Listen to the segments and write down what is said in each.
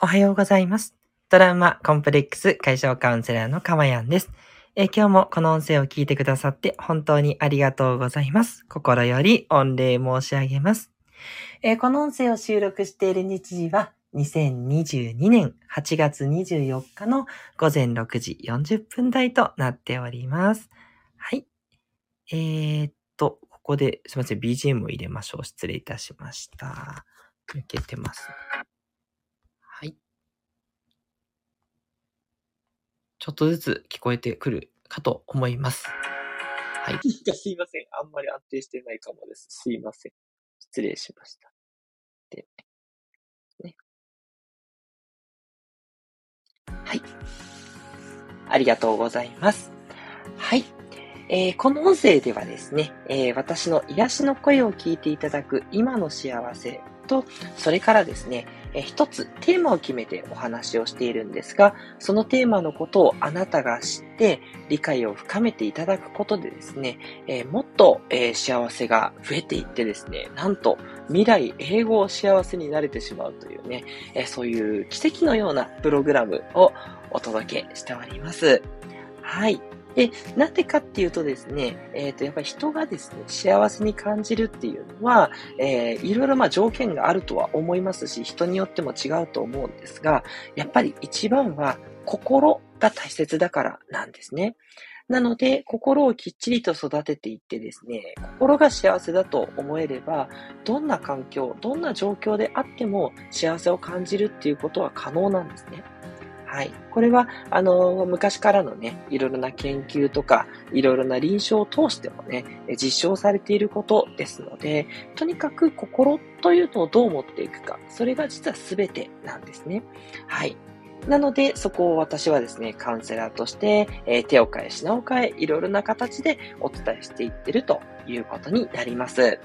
おはようございます。トラウマコンプレックス解消カウンセラーのかまやんです。え今日もこの音声を聞いてくださって本当にありがとうございます。心より御礼申し上げます。えこの音声を収録している日時は2022年8月24日の午前6時40分台となっております。はい。えー、っと、ここですいません。BGM を入れましょう。失礼いたしました。抜けてます。はい。ちょっとずつ聞こえてくるかと思います。はい。すいません。あんまり安定してないかもです。すいません。失礼しました。で、ね。はい。ありがとうございます。はい。えーこの音声ではですね、えー私の癒しの声を聞いていただく今の幸せと、それからですね、え一つテーマを決めてお話をしているんですが、そのテーマのことをあなたが知って理解を深めていただくことでですね、えもっと、えー幸せが増えていってですね、なんと未来永劫幸せになれてしまうというね、えそういう奇跡のようなプログラムをお届けしております。はい。で、なんでかっていうとですね、えっ、と、やっぱり人がですね、幸せに感じるっていうのは、えーいろいろまあ条件があるとは思いますし、人によっても違うと思うんですが、やっぱり一番は心が大切だからなんですね。なので、心をきっちりと育てていってですね、心が幸せだと思えれば、どんな環境、どんな状況であっても幸せを感じるっていうことは可能なんですね。はい。これは、あの、昔からのね、いろいろな研究とか、いろいろな臨床を通してもね、実証されていることですので、とにかく心というのをどう持っていくか、それが実は全てなんですね。はい。なので、そこを私はですね、カウンセラーとして、えー手を変え、品を変え、いろいろな形でお伝えしていってるということになります。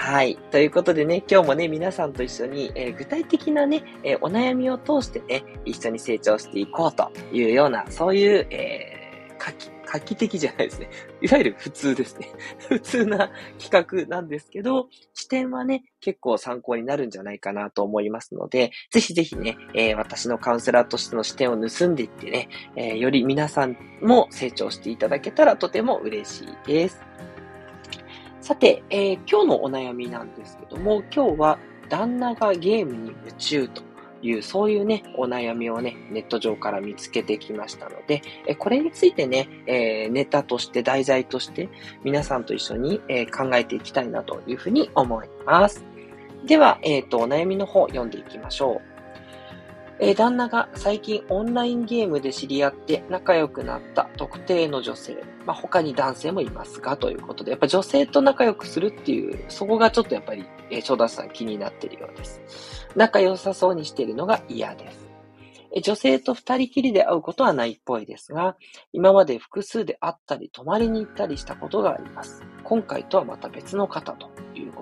はい。ということでね、今日もね、皆さんと一緒に、えー具体的なね、えーお悩みを通してね、一緒に成長していこうというような、そういう、えー画期、画期的じゃないですね。いわゆる普通ですね。普通な企画なんですけど、視点はね、結構参考になるんじゃないかなと思いますので、ぜひぜひね、えー私のカウンセラーとしての視点を盗んでいってね、えより皆さんも成長していただけたらとても嬉しいです。さて、えー今日のお悩みなんですけども、今日は旦那がゲームに夢中という、そういうね、お悩みをね、ネット上から見つけてきましたので、えこれについてね、えーネタとして、題材として、皆さんと一緒に、えー考えていきたいなというふうに思います。では、えっ、と、お悩みの方読んでいきましょう。えー旦那が最近オンラインゲームで知り合って仲良くなった特定の女性。まあ、他に男性もいますが、ということで、やっぱ女性と仲良くするっていう、そこがちょっとやっぱり、えー、正田さん気になっているようです。仲良さそうにしているのが嫌です。女性と二人きりで会うことはないっぽいですが、今まで複数で会ったり泊まりに行ったりしたことがあります。今回とはまた別の方と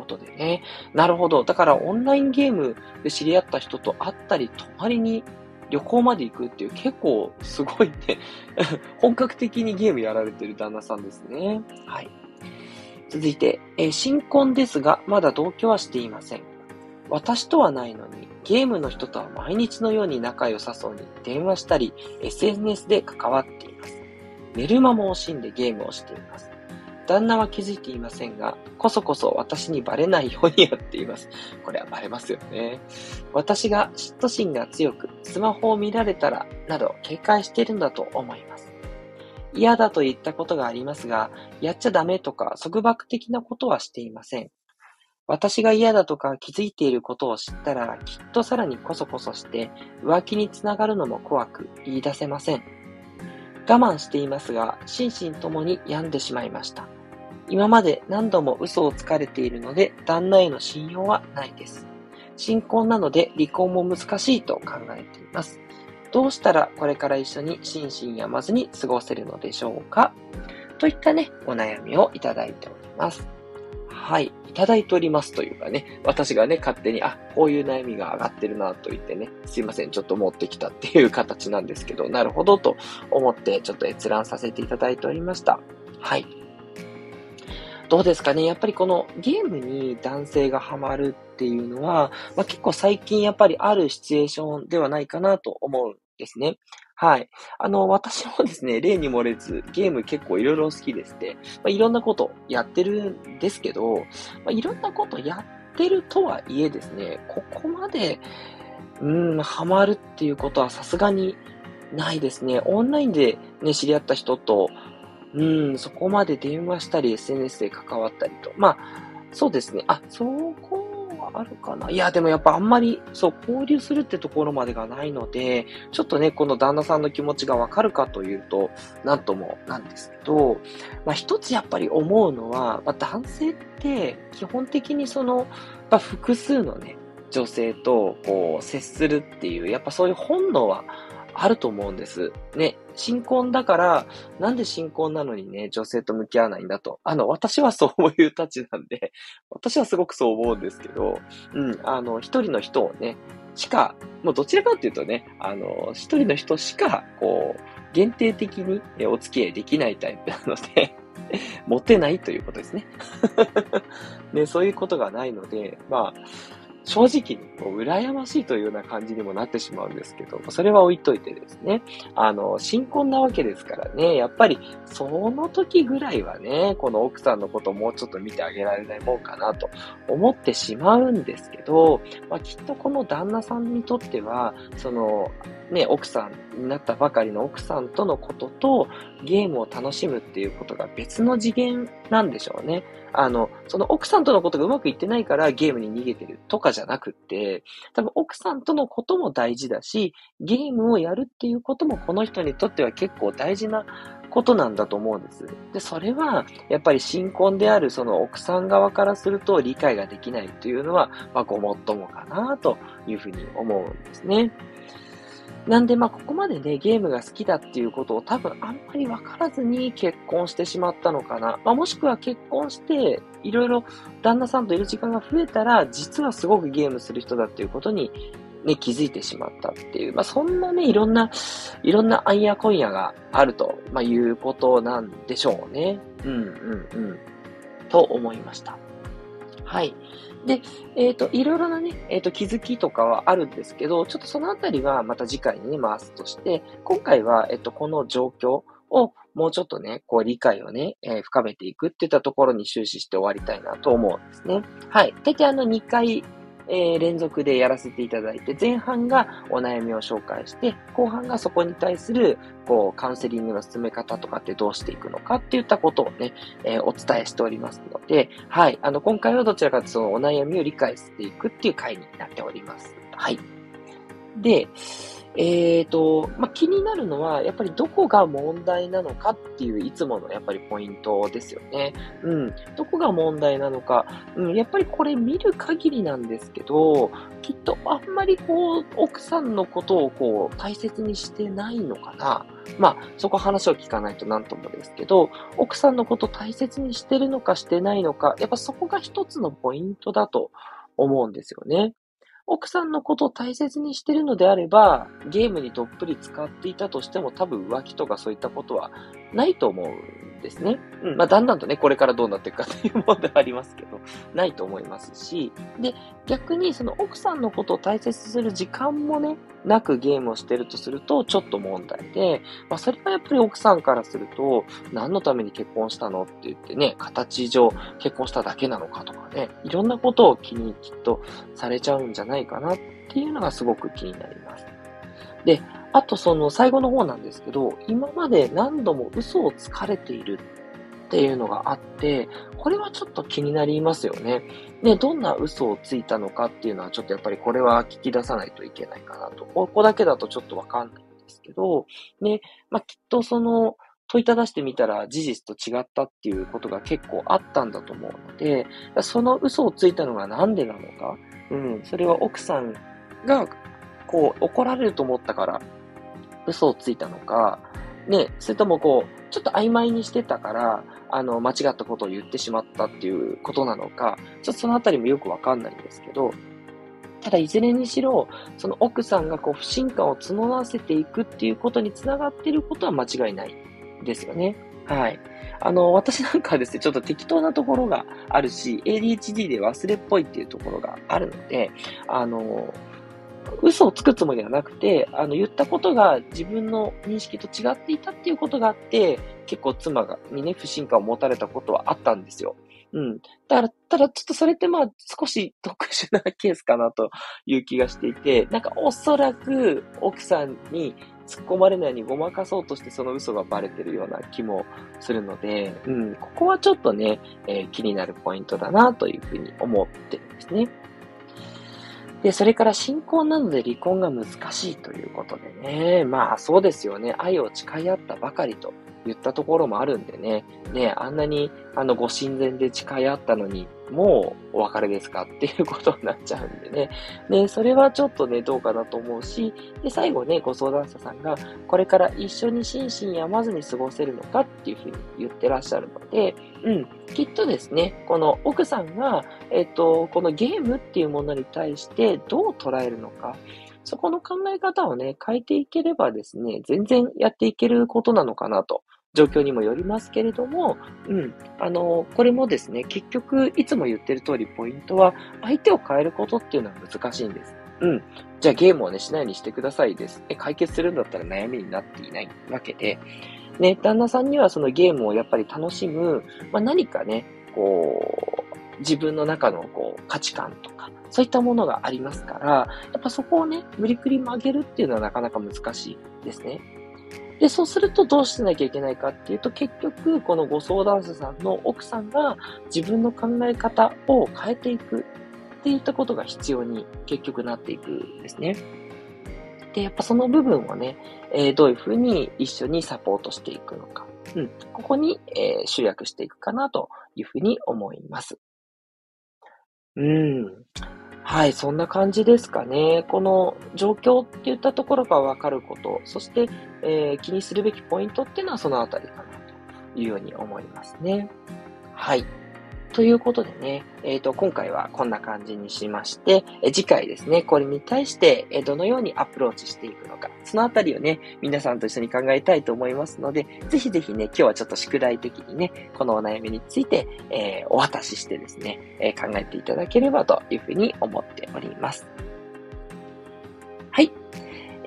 ことでね。なるほど。だからオンラインゲームで知り合った人と会ったり泊まりに旅行まで行くっていう結構すごいね。本格的にゲームやられてる旦那さんですね。はい。続いて、えー新婚ですが、まだ同居はしていません。私とはないのに、ゲームの人とは毎日のように仲良さそうに電話したり、SNS で関わっています。寝る間も惜しんでゲームをしています。旦那は気づいていませんが、こそこそ私にバレないようにやっています。これはバレますよね。私が嫉妬心が強く、スマホを見られたら、など警戒しているんだと思います。嫌だと言ったことがありますが、やっちゃダメとか束縛的なことはしていません。私が嫌だとか気づいていることを知ったら、きっとさらにこそこそして、浮気につながるのも怖く言い出せません。我慢していますが、心身ともに病んでしまいました。今まで何度も嘘をつかれているので、旦那への信用はないです。新婚なので離婚も難しいと考えています。どうしたらこれから一緒に心身病まずに過ごせるのでしょうか？といったね、お悩みをいただいております。はい。いただいておりますというかね、私がね、勝手に、あ、こういう悩みが上がってるなと言ってね、すいません、ちょっと持ってきたっていう形なんですけど、なるほどと思って、ちょっと閲覧させていただいておりました。はい。どうですかねやっぱりこのゲームに男性がハマるっていうのは、まあ、結構最近やっぱりあるシチュエーションではないかなと思うんですね。はい。あの、私もですね、例に漏れず、ゲーム結構いろいろ好きですって、まあ、いろんなことやってるんですけど、まあ、いろんなことやってるとはいえですね、ここまで、うん、ハマるっていうことはさすがにないですね。オンラインでね、知り合った人と、うん、そこまで電話したり SNS で関わったりと。まあ、そうですね。あ、そこはあるかな。いや、でもやっぱあんまり、そう、交流するってところまでがないので、ちょっとね、この旦那さんの気持ちがわかるかというと、なんともなんですけど、まあ一つやっぱり思うのは、まあ、男性って基本的にその、まあ、複数のね、女性とこう接するっていう、やっぱそういう本能はあると思うんです。ね、新婚だから、なんで新婚なのにね、女性と向き合わないんだと。あの、私はそういうたちなんで、私はすごくそう思うんですけど、うん、あの、一人の人をね、しか、もうどちらかっていうとね、あの、一人の人しか、こう、限定的にお付き合いできないタイプなので モテないということですね ね、そういうことがないので、まあ、正直にこう羨ましいというような感じにもなってしまうんですけど、それは置いといてですね、あの、新婚なわけですからね、やっぱりその時ぐらいはね、この奥さんのことをもうちょっと見てあげられないもんかなと思ってしまうんですけど、まあ、きっとこの旦那さんにとっては、その、ね、奥さんになったばかりの奥さんとのこととゲームを楽しむっていうことが別の次元なんでしょうね。あの、その奥さんとのことがうまくいってないからゲームに逃げてるとかじゃなくって、多分奥さんとのことも大事だし、ゲームをやるっていうこともこの人にとっては結構大事なことなんだと思うんです。で、それは、やっぱり新婚であるその奥さん側からすると理解ができないというのは、まあ、ごもっともかなというふうに思うんですね。なんで、まあ、ここまでね、ゲームが好きだっていうことを多分あんまり分からずに結婚してしまったのかな。まあ、もしくは結婚して、いろいろ旦那さんといる時間が増えたら、実はすごくゲームする人だっていうことに、ね、気づいてしまったっていう、まあ、そんなね、いろんな、いろんなあんやこんやがあると、まあ、いうことなんでしょうね。うん、うん、うん。と思いました。はい。で、えっ、ー、と、いろいろなね、えっ、ー、と、気づきとかはあるんですけど、ちょっとそのあたりはまた次回にね、回すとして、今回は、えっ、ー、と、この状況をもうちょっとね、こう理解をね、えー、深めていくっていったところに終始して終わりたいなと思うんですね。はい。大体あの2回えー、連続でやらせていただいて、前半がお悩みを紹介して、後半がそこに対する、こう、カウンセリングの進め方とかってどうしていくのかっていったことをね、えー、お伝えしておりますので、はい。あの、今回はどちらかというとそのお悩みを理解していくっていう回になっております。はい。で、えっ、ー、と、まあ、気になるのは、やっぱりどこが問題なのかっていういつものやっぱりポイントですよね。うん。どこが問題なのか。うん。やっぱりこれ見る限りなんですけど、きっとあんまりこう、奥さんのことをこう、大切にしてないのかな。まあ、そこ話を聞かないと何ともですけど、奥さんのこと大切にしてるのかしてないのか、やっぱそこが一つのポイントだと思うんですよね。奥さんのことを大切にしてるのであれば、ゲームにどっぷり使っていたとしても多分浮気とかそういったことはないと思う。ですね。うん。まあ、だんだんとね、これからどうなっていくかという問題はありますけど、ないと思いますし、で、逆にその奥さんのことを大切にする時間もね、なくゲームをしてるとすると、ちょっと問題で、まあ、それはやっぱり奥さんからすると、何のために結婚したのって言ってね、形上結婚しただけなのかとかね、いろんなことを気にきっとされちゃうんじゃないかなっていうのがすごく気になります。で、あとその最後の方なんですけど、今まで何度も嘘をつかれているっていうのがあって、これはちょっと気になりますよね。で、どんな嘘をついたのかっていうのはちょっとやっぱりこれは聞き出さないといけないかなと。ここだけだとちょっとわかんないんですけど、ね、まあ、きっとその、問いただしてみたら事実と違ったっていうことが結構あったんだと思うので、その嘘をついたのがなんでなのか、うん、それは奥さんがこう怒られると思ったから嘘をついたのか、ね、それともこう、ちょっと曖昧にしてたから、あの、間違ったことを言ってしまったっていうことなのか、ちょっとそのあたりもよくわかんないんですけど、ただいずれにしろ、その奥さんがこう不信感を募らせていくっていうことにつながっていることは間違いないですよね。はい。あの、私なんかはですね、ちょっと適当なところがあるし、ADHD で忘れっぽいっていうところがあるので、あの、嘘をつくつもりはなくて、あの、言ったことが自分の認識と違っていたっていうことがあって、結構妻がにね、不信感を持たれたことはあったんですよ。うん。だから、ただちょっとそれってまあ少し特殊なケースかなという気がしていて、なんかおそらく奥さんに突っ込まれないようにごまかそうとしてその嘘がバレてるような気もするので、うん、ここはちょっとね、えー、気になるポイントだなというふうに思ってるんですね。で、それから信仰なので離婚が難しいということでね。まあそうですよね。愛を誓い合ったばかりと言ったところもあるんでね。ね、あんなにあのご親善で誓い合ったのに、もうお別れですかっていうことになっちゃうんでね。ね、それはちょっとね、どうかなと思うし、で、最後ね、ご相談者さんが、これから一緒に心身病まずに過ごせるのかっていうふうに言ってらっしゃるので、うん、きっとですね、この奥さんが、えっと、このゲームっていうものに対してどう捉えるのか、そこの考え方をね、変えていければですね、全然やっていけることなのかなと状況にもよりますけれども、うん、あの、これもですね、結局、いつも言ってる通り、ポイントは、相手を変えることっていうのは難しいんです。うん。じゃあゲームをね、しないようにしてくださいです。え、解決するんだったら悩みになっていないわけで、ね、旦那さんにはそのゲームをやっぱり楽しむ、まあ、何かね、こう、自分の中のこう価値観とか、そういったものがありますから、やっぱそこをね、無理くり曲げるっていうのはなかなか難しいですね。で、そうするとどうしなきゃいけないかっていうと、結局、このご相談者さんの奥さんが自分の考え方を変えていくっていったことが必要に結局なっていくんですね。で、やっぱその部分をね、えー、どういうふうに一緒にサポートしていくのか。うん。ここに、えー、集約していくかなというふうに思います。うん。はい、そんな感じですかね。この状況っていったところがわかること、そして、えー、気にするべきポイントっていうのはそのあたりかなというように思いますね。はい。ということでね、えっ、ー、と、今回はこんな感じにしまして、え次回ですね、これに対して、えどのようにアプローチしていくのか、そのあたりをね、皆さんと一緒に考えたいと思いますので、ぜひぜひね、今日はちょっと宿題的にね、このお悩みについて、えー、お渡ししてですね、え、考えていただければというふうに思っております。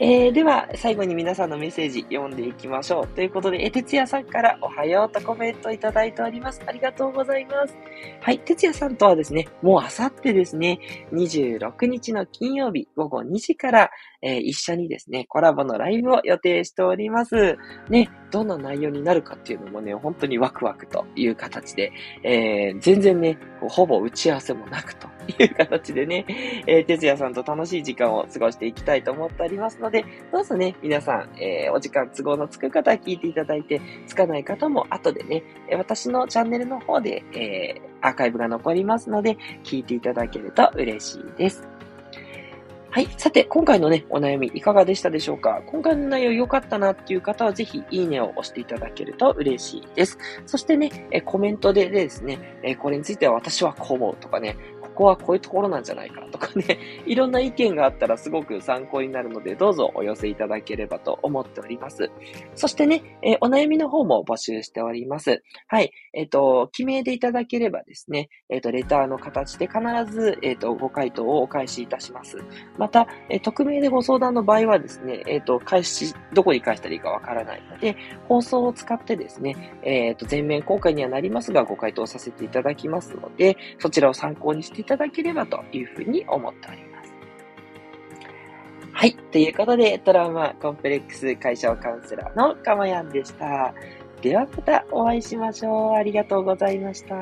えー、では、最後に皆さんのメッセージ読んでいきましょう。ということで、え、哲也さんからおはようとコメントいただいております。ありがとうございます。はい、哲也さんとはですね、もうあさってですね、26日の金曜日午後2時から、えー、一緒にですね、コラボのライブを予定しております。ね、どんな内容になるかっていうのもね、本当にワクワクという形で、えー、全然ね、ほぼ打ち合わせもなくという形でね、えー、哲也さんと楽しい時間を過ごしていきたいと思っておりますので、どうぞね、皆さん、えー、お時間都合のつく方は聞いていただいて、つかない方も後でね、私のチャンネルの方で、えー、アーカイブが残りますので、聞いていただけると嬉しいです。はい。さて、今回のね、お悩みいかがでしたでしょうか？今回の内容良かったなっていう方は、ぜひ、いいねを押していただけると嬉しいです。そしてね、えコメントでですね、えこれについては私はこう思うとかね、ここはこういうところなんじゃないかとかね、いろんな意見があったらすごく参考になるので、どうぞお寄せいただければと思っております。そしてね、えー、お悩みの方も募集しております。はい。えっ、ー、と、記名でいただければですね、えっ、ー、と、レターの形で必ず、えっ、と、ご回答をお返しいたします。また、え匿名でご相談の場合はですね、えっ、と、返し、どこに返したらいいかわからないので、放送を使ってですね、えっ、と、全面公開にはなりますが、ご回答させていただきますので、そちらを参考にしていただければというふうに思っております。はい。ということで、トラウマコンプレックス解消カウンセラーのかまやんでした。ではまたお会いしましょう。ありがとうございました。